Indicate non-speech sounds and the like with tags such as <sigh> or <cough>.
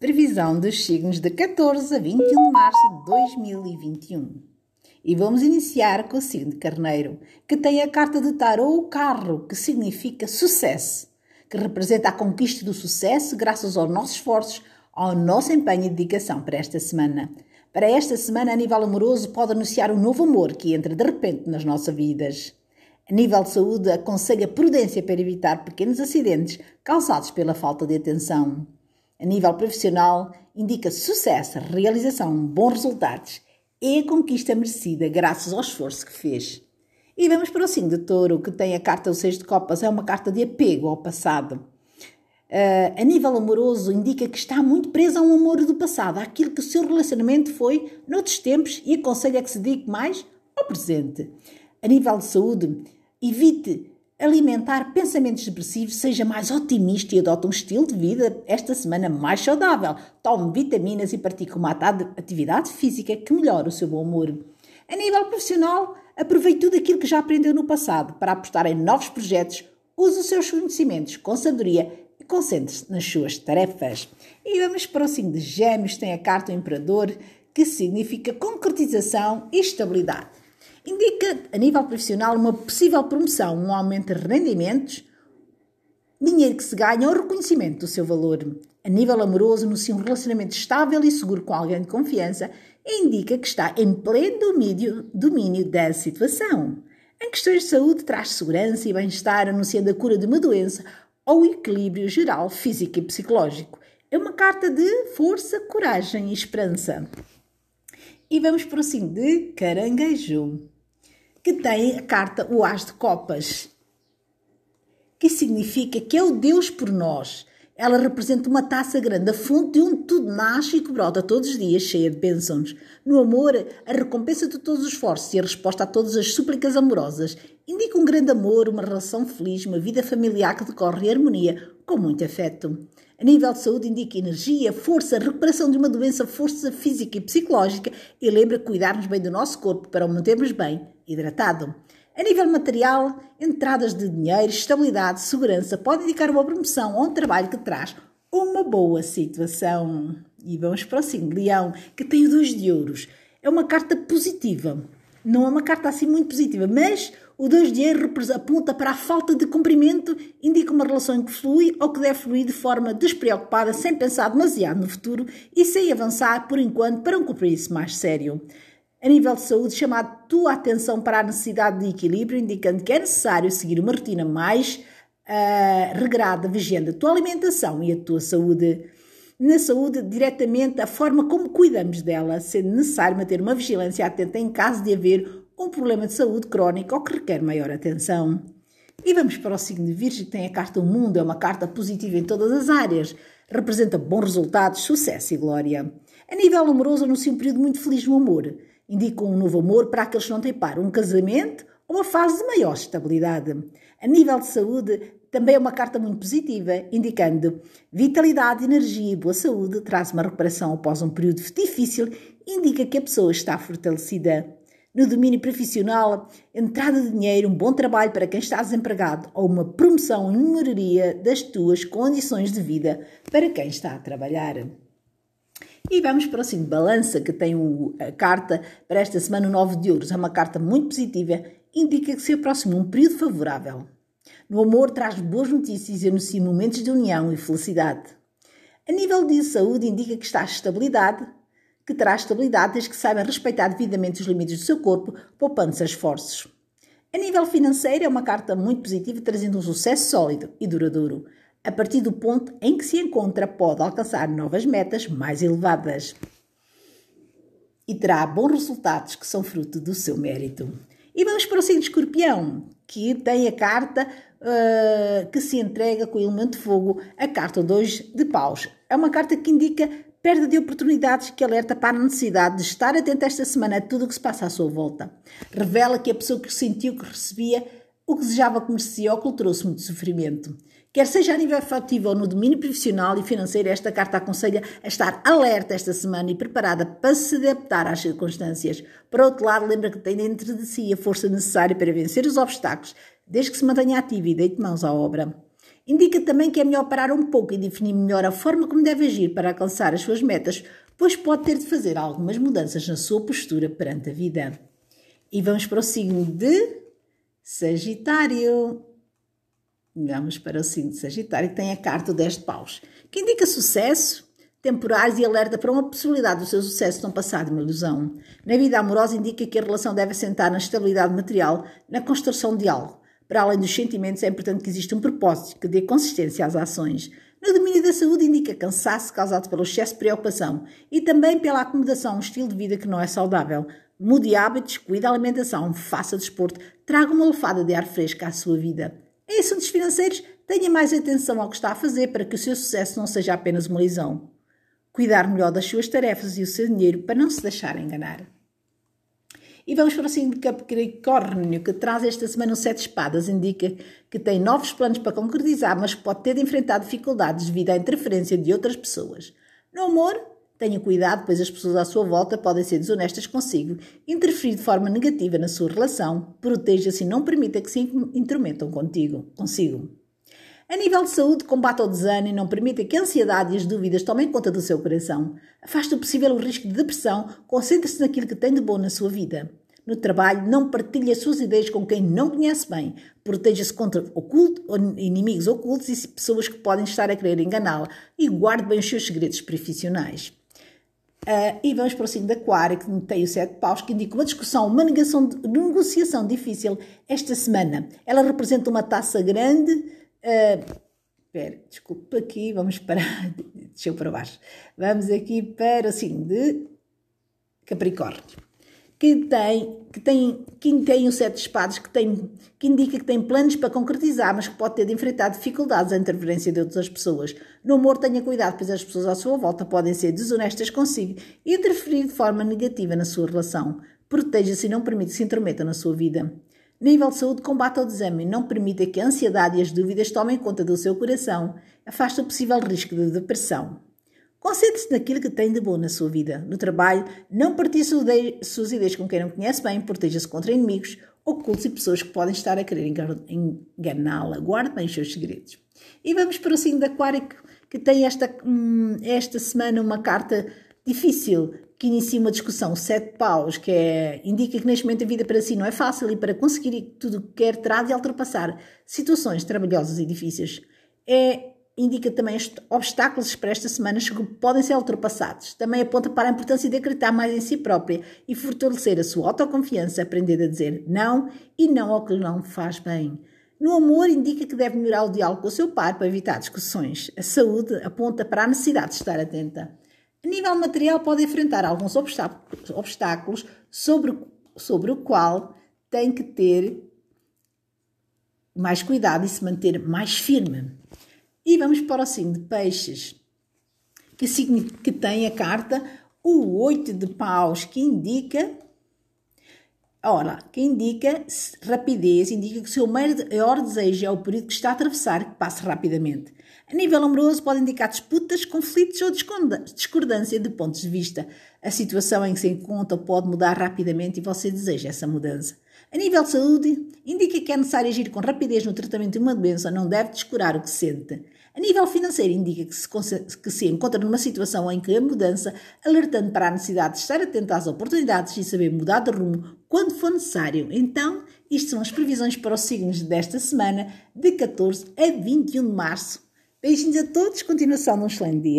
Previsão dos signos de 14 a 21 de março de 2021. E vamos iniciar com o signo de Carneiro, que tem a carta de Tarot Carro, que significa sucesso, que representa a conquista do sucesso graças aos nossos esforços, ao nosso empenho e dedicação para esta semana. Para esta semana, a nível amoroso, pode anunciar um novo amor que entra de repente nas nossas vidas. A nível de saúde, aconselha prudência para evitar pequenos acidentes causados pela falta de atenção. A nível profissional, indica sucesso, realização, bons resultados e a conquista merecida graças ao esforço que fez. E vamos para o signo de touro, que tem a carta do Seis de Copas, é uma carta de apego ao passado. Uh, a nível amoroso, indica que está muito preso a um amor do passado, àquilo que o seu relacionamento foi noutros tempos e aconselha que se dedique mais ao presente. A nível de saúde, evite alimentar pensamentos depressivos, seja mais otimista e adote um estilo de vida esta semana mais saudável. Tome vitaminas e pratique uma atividade física que melhora o seu bom humor. A nível profissional, aproveite tudo aquilo que já aprendeu no passado para apostar em novos projetos, use os seus conhecimentos com sabedoria e concentre-se nas suas tarefas. E vamos para o signo de Gêmeos, tem a carta do Imperador, que significa concretização e estabilidade indica, a nível profissional, uma possível promoção, um aumento de rendimentos, dinheiro que se ganha ou reconhecimento do seu valor. A nível amoroso, anuncia um relacionamento estável e seguro com alguém de confiança e indica que está em pleno domínio, domínio da situação. Em questões de saúde, traz segurança e bem-estar, anunciando a cura de uma doença ou equilíbrio geral físico e psicológico. É uma carta de força, coragem e esperança. E vamos para o signo de Caranguejo que tem a carta o As de Copas, que significa que é o Deus por nós. Ela representa uma taça grande, a fonte de onde tudo nasce e que brota todos os dias, cheia de bênçãos. No amor, a recompensa de todos os esforços e a resposta a todas as súplicas amorosas indica um grande amor, uma relação feliz, uma vida familiar que decorre em harmonia, com muito afeto. A nível de saúde, indica energia, força, recuperação de uma doença, força física e psicológica e lembra cuidarmos bem do nosso corpo para o mantermos bem hidratado. A nível material, entradas de dinheiro, estabilidade, segurança pode indicar uma promoção ou um trabalho que traz uma boa situação. E vamos para o signo Leão, que tem o dois de ouros. É uma carta positiva. Não é uma carta assim muito positiva, mas o dois de ouros aponta para a falta de cumprimento, indica uma relação que flui ou que deve fluir de forma despreocupada, sem pensar demasiado no futuro e sem avançar por enquanto para um compromisso mais sério a nível de saúde, chama a tua atenção para a necessidade de equilíbrio, indicando que é necessário seguir uma rotina mais uh, regrada, vigiando a tua alimentação e a tua saúde. Na saúde, diretamente, a forma como cuidamos dela, sendo necessário manter uma vigilância atenta em caso de haver um problema de saúde crónico ou que requer maior atenção. E vamos para o signo de Virgem, que tem a carta O Mundo, é uma carta positiva em todas as áreas, representa bons resultados, sucesso e glória. A nível amoroso, anuncia um período muito feliz no amor indicam um novo amor para aqueles que não têm par, um casamento uma fase de maior estabilidade. A nível de saúde, também é uma carta muito positiva, indicando vitalidade, energia e boa saúde, traz uma recuperação após um período difícil, indica que a pessoa está fortalecida. No domínio profissional, entrada de dinheiro, um bom trabalho para quem está desempregado ou uma promoção e melhoria das tuas condições de vida para quem está a trabalhar. E vamos para o signo balança, que tem a carta para esta semana, o 9 de ouros. É uma carta muito positiva, indica que se aproxima um período favorável. No amor, traz boas notícias e anuncia momentos de união e felicidade. A nível de saúde, indica que está estabilidade, que traz estabilidade desde que saiba respeitar devidamente os limites do seu corpo, poupando-se esforços. A nível financeiro, é uma carta muito positiva, trazendo um sucesso sólido e duradouro a partir do ponto em que se encontra, pode alcançar novas metas mais elevadas e terá bons resultados que são fruto do seu mérito. E vamos para o signo escorpião, que tem a carta uh, que se entrega com o elemento fogo, a carta 2 de paus. É uma carta que indica perda de oportunidades que alerta para a necessidade de estar atento esta semana a tudo o que se passa à sua volta. Revela que a pessoa que sentiu que recebia o que desejava que merecia ou que lhe trouxe muito sofrimento. Quer seja a nível afetivo ou no domínio profissional e financeiro, esta carta aconselha a estar alerta esta semana e preparada para se adaptar às circunstâncias. Por outro lado, lembra que tem dentro de si a força necessária para vencer os obstáculos, desde que se mantenha ativo e deite mãos à obra. Indica também que é melhor parar um pouco e definir melhor a forma como deve agir para alcançar as suas metas, pois pode ter de fazer algumas mudanças na sua postura perante a vida. E vamos para o signo de Sagitário. Vamos para o signo de Sagitário, que tem a carta 10 de paus, que indica sucesso, temporais e alerta para uma possibilidade do seu sucesso passar de uma ilusão. Na vida amorosa indica que a relação deve assentar na estabilidade material, na construção de algo. Para além dos sentimentos, é importante que exista um propósito que dê consistência às ações. No domínio da saúde indica cansaço causado pelo excesso de preocupação e também pela acomodação a um estilo de vida que não é saudável. Mude hábitos, cuide da alimentação, faça desporto, traga uma lefada de ar fresco à sua vida. Em assuntos financeiros, tenha mais atenção ao que está a fazer para que o seu sucesso não seja apenas uma lisão cuidar melhor das suas tarefas e o seu dinheiro para não se deixar enganar. E vamos para o signo Capricórnio, que traz esta semana o Sete Espadas. Indica que tem novos planos para concretizar, mas pode ter de enfrentar dificuldades devido à interferência de outras pessoas. No amor, tenha cuidado, pois as pessoas à sua volta podem ser desonestas consigo, interferir de forma negativa na sua relação. Proteja-se e não permita que se intrometam contigo, consigo. A nível de saúde, combate o desânimo e não permita que a ansiedade e as dúvidas tomem conta do seu coração. Afaste o possível o risco de depressão, concentre-se naquilo que tem de bom na sua vida. No trabalho, não partilhe as suas ideias com quem não conhece bem. Proteja-se contra oculto, inimigos ocultos e pessoas que podem estar a querer enganá-la. E guarde bem os seus segredos profissionais. Uh, e vamos para o signo de Aquário, que tem o sete paus, que indica uma discussão, uma negação negociação difícil esta semana. Ela representa uma taça grande Uh, espera, desculpa aqui, vamos parar, <laughs> deixa eu para baixo. Vamos aqui para o signo de Capricórnio, que tem, que tem, que tem o sete de espadas, que, tem, que indica que tem planos para concretizar, mas que pode ter de enfrentar dificuldades à interferência de outras pessoas. No amor, tenha cuidado, pois as pessoas à sua volta podem ser desonestas consigo e interferir de forma negativa na sua relação. Proteja-se e não permita que se intrometam na sua vida. Nível de saúde, combate ao desame. Não permita que a ansiedade e as dúvidas tomem conta do seu coração. Afasta o possível risco de depressão. Concentre-se naquilo que tem de bom na sua vida. No trabalho, não partilhe suas ideias com quem não conhece bem, proteja-se contra inimigos, ocultos e pessoas que podem estar a querer enganá-la. Guarde bem os seus segredos. E vamos para o signo de Aquário, que tem esta, hum, esta semana uma carta difícil, que inicia uma discussão, sete paus, que é, indica que neste momento a vida para si não é fácil e para conseguir tudo o que quer terá de ultrapassar situações trabalhosas e difíceis. É, indica também obstáculos para esta semana que podem ser ultrapassados. Também aponta para a importância de acreditar mais em si própria e fortalecer a sua autoconfiança, aprender a dizer não e não ao que não faz bem. No amor, indica que deve melhorar o diálogo com o seu par para evitar discussões. A saúde aponta para a necessidade de estar atenta. A nível material, pode enfrentar alguns obstáculos sobre, sobre o qual tem que ter mais cuidado e se manter mais firme. E vamos para o signo de peixes, que, que tem a carta o oito de paus, que indica Ora, que indica rapidez, indica que o seu maior desejo é o período que está a atravessar, que passe rapidamente. A nível amoroso, pode indicar disputas, conflitos ou discordância de pontos de vista. A situação em que se encontra pode mudar rapidamente e você deseja essa mudança. A nível de saúde, indica que é necessário agir com rapidez no tratamento de uma doença, não deve descurar o que sente. A nível financeiro, indica que se, que se encontra numa situação em que a mudança, alertando para a necessidade de estar atento às oportunidades e saber mudar de rumo quando for necessário. Então, isto são as previsões para os signos desta semana, de 14 a 21 de março. Beijinhos a todos, continuação de um excelente dia.